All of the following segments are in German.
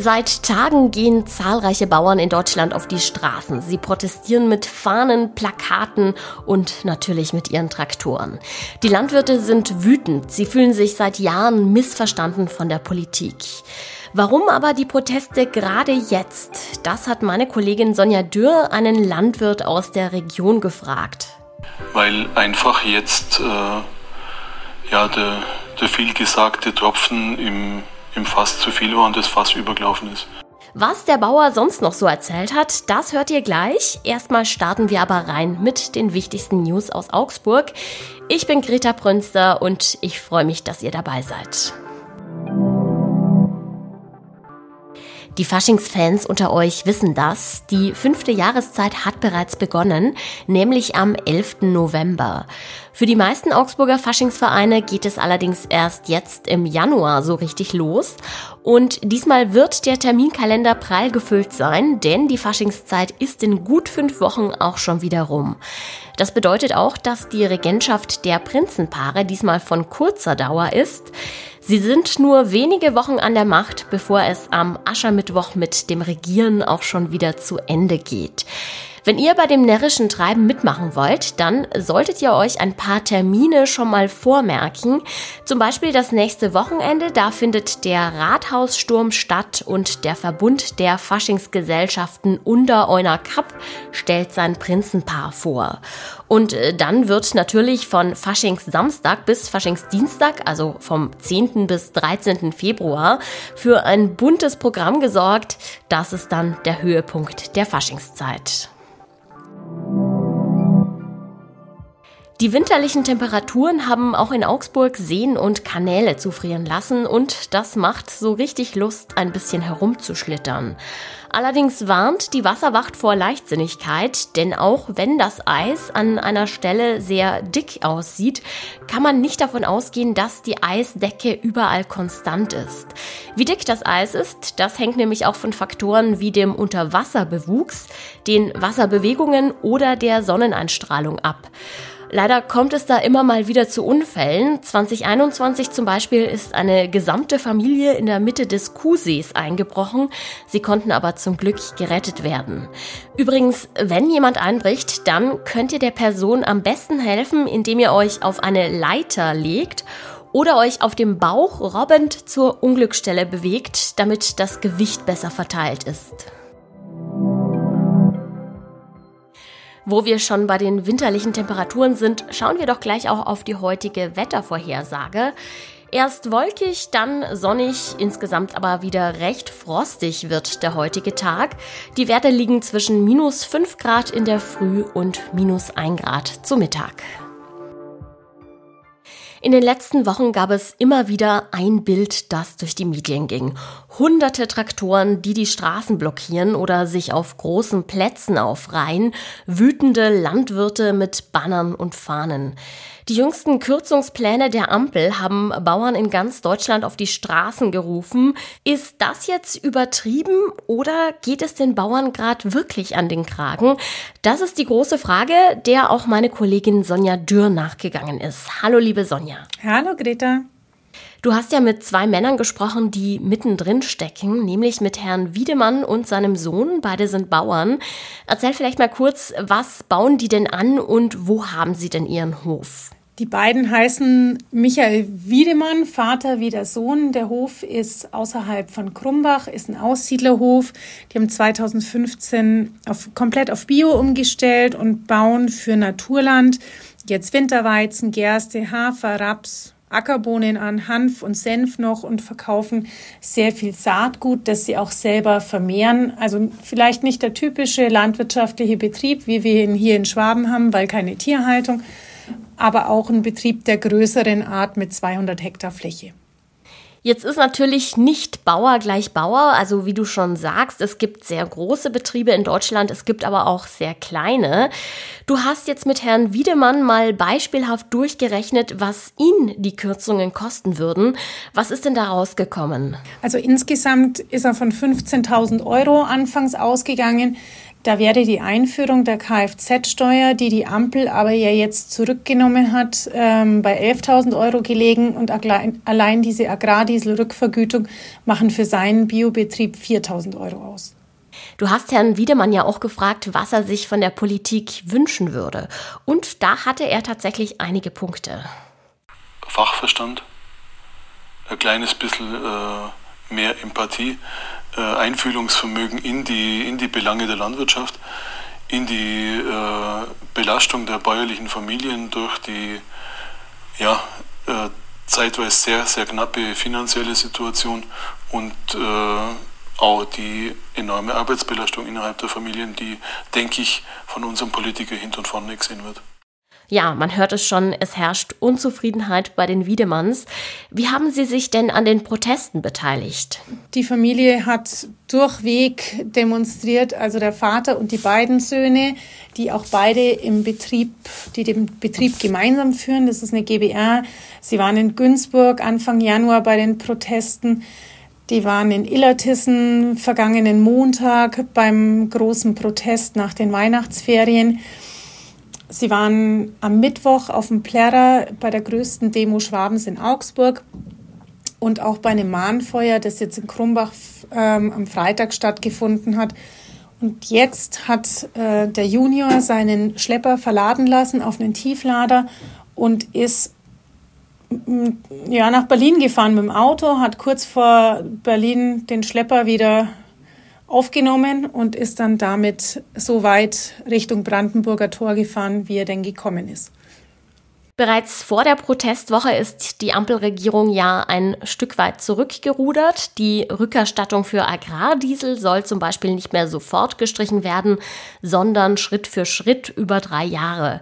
Seit Tagen gehen zahlreiche Bauern in Deutschland auf die Straßen. Sie protestieren mit Fahnen, Plakaten und natürlich mit ihren Traktoren. Die Landwirte sind wütend. Sie fühlen sich seit Jahren missverstanden von der Politik. Warum aber die Proteste gerade jetzt? Das hat meine Kollegin Sonja Dürr einen Landwirt aus der Region gefragt. Weil einfach jetzt äh, ja, der, der vielgesagte Tropfen im im Fass zu viel war und das Fass übergelaufen ist. Was der Bauer sonst noch so erzählt hat, das hört ihr gleich. Erstmal starten wir aber rein mit den wichtigsten News aus Augsburg. Ich bin Greta Prünster und ich freue mich, dass ihr dabei seid. Die Faschingsfans unter euch wissen das. Die fünfte Jahreszeit hat bereits begonnen, nämlich am 11. November. Für die meisten Augsburger Faschingsvereine geht es allerdings erst jetzt im Januar so richtig los. Und diesmal wird der Terminkalender prall gefüllt sein, denn die Faschingszeit ist in gut fünf Wochen auch schon wieder rum. Das bedeutet auch, dass die Regentschaft der Prinzenpaare diesmal von kurzer Dauer ist. Sie sind nur wenige Wochen an der Macht, bevor es am Aschermittwoch mit dem Regieren auch schon wieder zu Ende geht. Wenn ihr bei dem närrischen Treiben mitmachen wollt, dann solltet ihr euch ein paar Termine schon mal vormerken. Zum Beispiel das nächste Wochenende, da findet der Rathaussturm statt und der Verbund der Faschingsgesellschaften unter Euner Kapp stellt sein Prinzenpaar vor. Und äh, dann wird natürlich von Faschingssamstag bis Faschingsdienstag, also vom 10. bis 13. Februar, für ein buntes Programm gesorgt. Das ist dann der Höhepunkt der Faschingszeit. Die winterlichen Temperaturen haben auch in Augsburg Seen und Kanäle zufrieren lassen und das macht so richtig Lust, ein bisschen herumzuschlittern. Allerdings warnt die Wasserwacht vor Leichtsinnigkeit, denn auch wenn das Eis an einer Stelle sehr dick aussieht, kann man nicht davon ausgehen, dass die Eisdecke überall konstant ist. Wie dick das Eis ist, das hängt nämlich auch von Faktoren wie dem Unterwasserbewuchs, den Wasserbewegungen oder der Sonneneinstrahlung ab. Leider kommt es da immer mal wieder zu Unfällen. 2021 zum Beispiel ist eine gesamte Familie in der Mitte des Kuhsees eingebrochen. Sie konnten aber zum Glück gerettet werden. Übrigens, wenn jemand einbricht, dann könnt ihr der Person am besten helfen, indem ihr euch auf eine Leiter legt oder euch auf dem Bauch robbend zur Unglücksstelle bewegt, damit das Gewicht besser verteilt ist. Wo wir schon bei den winterlichen Temperaturen sind, schauen wir doch gleich auch auf die heutige Wettervorhersage. Erst wolkig, dann sonnig, insgesamt aber wieder recht frostig wird der heutige Tag. Die Werte liegen zwischen minus 5 Grad in der Früh und minus 1 Grad zu Mittag. In den letzten Wochen gab es immer wieder ein Bild, das durch die Medien ging. Hunderte Traktoren, die die Straßen blockieren oder sich auf großen Plätzen aufreihen, wütende Landwirte mit Bannern und Fahnen. Die jüngsten Kürzungspläne der Ampel haben Bauern in ganz Deutschland auf die Straßen gerufen. Ist das jetzt übertrieben oder geht es den Bauern gerade wirklich an den Kragen? Das ist die große Frage, der auch meine Kollegin Sonja Dürr nachgegangen ist. Hallo, liebe Sonja. Hallo, Greta. Du hast ja mit zwei Männern gesprochen, die mittendrin stecken, nämlich mit Herrn Wiedemann und seinem Sohn. Beide sind Bauern. Erzähl vielleicht mal kurz, was bauen die denn an und wo haben sie denn ihren Hof? Die beiden heißen Michael Wiedemann, Vater wie der Sohn. Der Hof ist außerhalb von Krumbach, ist ein Aussiedlerhof. Die haben 2015 auf, komplett auf Bio umgestellt und bauen für Naturland jetzt Winterweizen, Gerste, Hafer, Raps, Ackerbohnen an, Hanf und Senf noch und verkaufen sehr viel Saatgut, das sie auch selber vermehren. Also vielleicht nicht der typische landwirtschaftliche Betrieb, wie wir ihn hier in Schwaben haben, weil keine Tierhaltung, aber auch ein Betrieb der größeren Art mit 200 Hektar Fläche. Jetzt ist natürlich nicht Bauer gleich Bauer. Also wie du schon sagst, es gibt sehr große Betriebe in Deutschland, es gibt aber auch sehr kleine. Du hast jetzt mit Herrn Wiedemann mal beispielhaft durchgerechnet, was ihn die Kürzungen kosten würden. Was ist denn da rausgekommen? Also insgesamt ist er von 15.000 Euro anfangs ausgegangen. Da wäre die Einführung der Kfz-Steuer, die die Ampel aber ja jetzt zurückgenommen hat, ähm, bei 11.000 Euro gelegen und allein diese Agrardieselrückvergütung machen für seinen Biobetrieb 4.000 Euro aus. Du hast Herrn Wiedemann ja auch gefragt, was er sich von der Politik wünschen würde. Und da hatte er tatsächlich einige Punkte. Fachverstand, ein kleines bisschen äh, mehr Empathie, äh, Einfühlungsvermögen in die, in die Belange der Landwirtschaft, in die äh, Belastung der bäuerlichen Familien durch die ja, äh, zeitweise sehr, sehr knappe finanzielle Situation und äh, auch die enorme Arbeitsbelastung innerhalb der Familien, die, denke ich, von unserem Politiker hinten und vorne gesehen wird. Ja, man hört es schon, es herrscht Unzufriedenheit bei den Wiedemanns. Wie haben Sie sich denn an den Protesten beteiligt? Die Familie hat durchweg demonstriert, also der Vater und die beiden Söhne, die auch beide im Betrieb, die den Betrieb gemeinsam führen. Das ist eine GBR. Sie waren in Günzburg Anfang Januar bei den Protesten. Die waren in Illertissen vergangenen Montag beim großen Protest nach den Weihnachtsferien. Sie waren am Mittwoch auf dem Plärrer bei der größten Demo Schwabens in Augsburg und auch bei einem Mahnfeuer, das jetzt in Krumbach ähm, am Freitag stattgefunden hat. Und jetzt hat äh, der Junior seinen Schlepper verladen lassen auf einen Tieflader und ist ja, nach Berlin gefahren mit dem Auto, hat kurz vor Berlin den Schlepper wieder aufgenommen und ist dann damit so weit Richtung Brandenburger Tor gefahren, wie er denn gekommen ist. Bereits vor der Protestwoche ist die Ampelregierung ja ein Stück weit zurückgerudert. Die Rückerstattung für Agrardiesel soll zum Beispiel nicht mehr sofort gestrichen werden, sondern Schritt für Schritt über drei Jahre.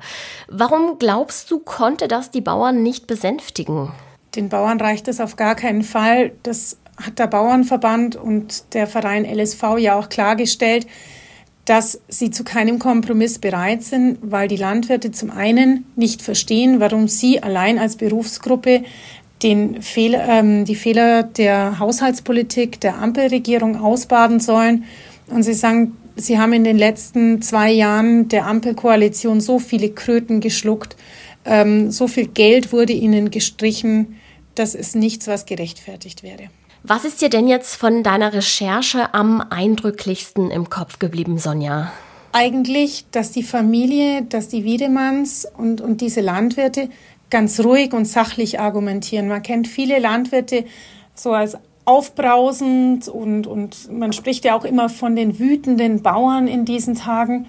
Warum glaubst du, konnte das die Bauern nicht besänftigen? Den Bauern reicht es auf gar keinen Fall. Das hat der Bauernverband und der Verein LSV ja auch klargestellt dass sie zu keinem Kompromiss bereit sind, weil die Landwirte zum einen nicht verstehen, warum sie allein als Berufsgruppe den Fehler, ähm, die Fehler der Haushaltspolitik der Ampelregierung ausbaden sollen. Und sie sagen, sie haben in den letzten zwei Jahren der Ampelkoalition so viele Kröten geschluckt, ähm, so viel Geld wurde ihnen gestrichen, das ist nichts, was gerechtfertigt wäre. Was ist dir denn jetzt von deiner Recherche am eindrücklichsten im Kopf geblieben, Sonja? Eigentlich, dass die Familie, dass die Wiedemanns und, und diese Landwirte ganz ruhig und sachlich argumentieren. Man kennt viele Landwirte so als aufbrausend und, und man spricht ja auch immer von den wütenden Bauern in diesen Tagen.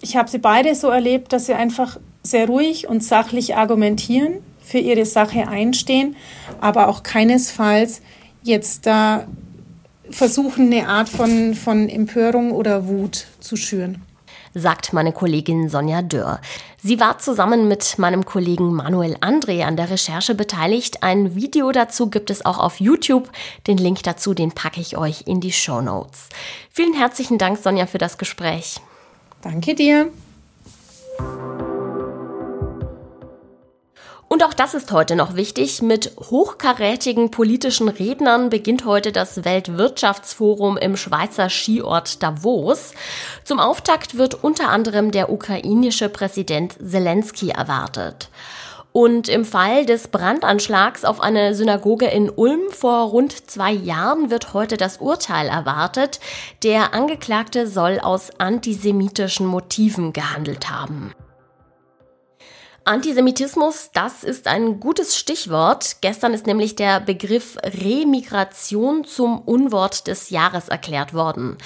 Ich habe sie beide so erlebt, dass sie einfach sehr ruhig und sachlich argumentieren für ihre Sache einstehen, aber auch keinesfalls jetzt da versuchen, eine Art von, von Empörung oder Wut zu schüren sagt meine Kollegin Sonja Dörr. Sie war zusammen mit meinem Kollegen Manuel André an der Recherche beteiligt. Ein Video dazu gibt es auch auf YouTube. Den Link dazu, den packe ich euch in die Show Notes. Vielen herzlichen Dank, Sonja, für das Gespräch. Danke dir. Und auch das ist heute noch wichtig. Mit hochkarätigen politischen Rednern beginnt heute das Weltwirtschaftsforum im Schweizer Skiort Davos. Zum Auftakt wird unter anderem der ukrainische Präsident Zelensky erwartet. Und im Fall des Brandanschlags auf eine Synagoge in Ulm vor rund zwei Jahren wird heute das Urteil erwartet. Der Angeklagte soll aus antisemitischen Motiven gehandelt haben. Antisemitismus, das ist ein gutes Stichwort. Gestern ist nämlich der Begriff Remigration zum Unwort des Jahres erklärt worden.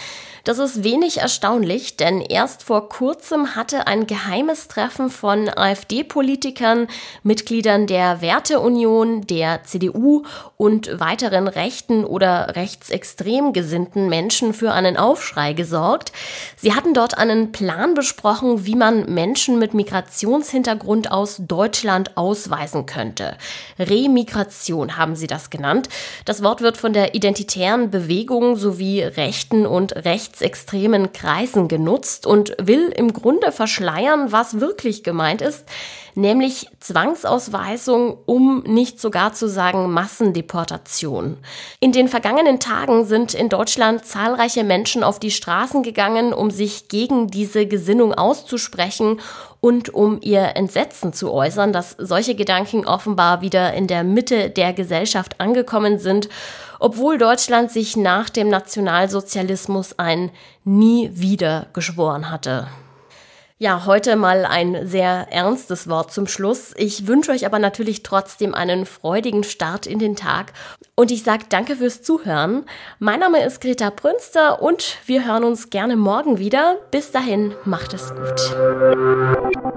Das ist wenig erstaunlich, denn erst vor kurzem hatte ein geheimes Treffen von AfD-Politikern, Mitgliedern der Werteunion, der CDU und weiteren rechten oder rechtsextrem gesinnten Menschen für einen Aufschrei gesorgt. Sie hatten dort einen Plan besprochen, wie man Menschen mit Migrationshintergrund aus Deutschland ausweisen könnte. Remigration haben sie das genannt. Das Wort wird von der identitären Bewegung sowie rechten und rechts rechtsextremen Kreisen genutzt und will im Grunde verschleiern, was wirklich gemeint ist, nämlich Zwangsausweisung, um nicht sogar zu sagen Massendeportation. In den vergangenen Tagen sind in Deutschland zahlreiche Menschen auf die Straßen gegangen, um sich gegen diese Gesinnung auszusprechen und um ihr Entsetzen zu äußern, dass solche Gedanken offenbar wieder in der Mitte der Gesellschaft angekommen sind, obwohl Deutschland sich nach dem Nationalsozialismus ein Nie wieder geschworen hatte. Ja, heute mal ein sehr ernstes Wort zum Schluss. Ich wünsche euch aber natürlich trotzdem einen freudigen Start in den Tag und ich sage danke fürs Zuhören. Mein Name ist Greta Brünster und wir hören uns gerne morgen wieder. Bis dahin, macht es gut.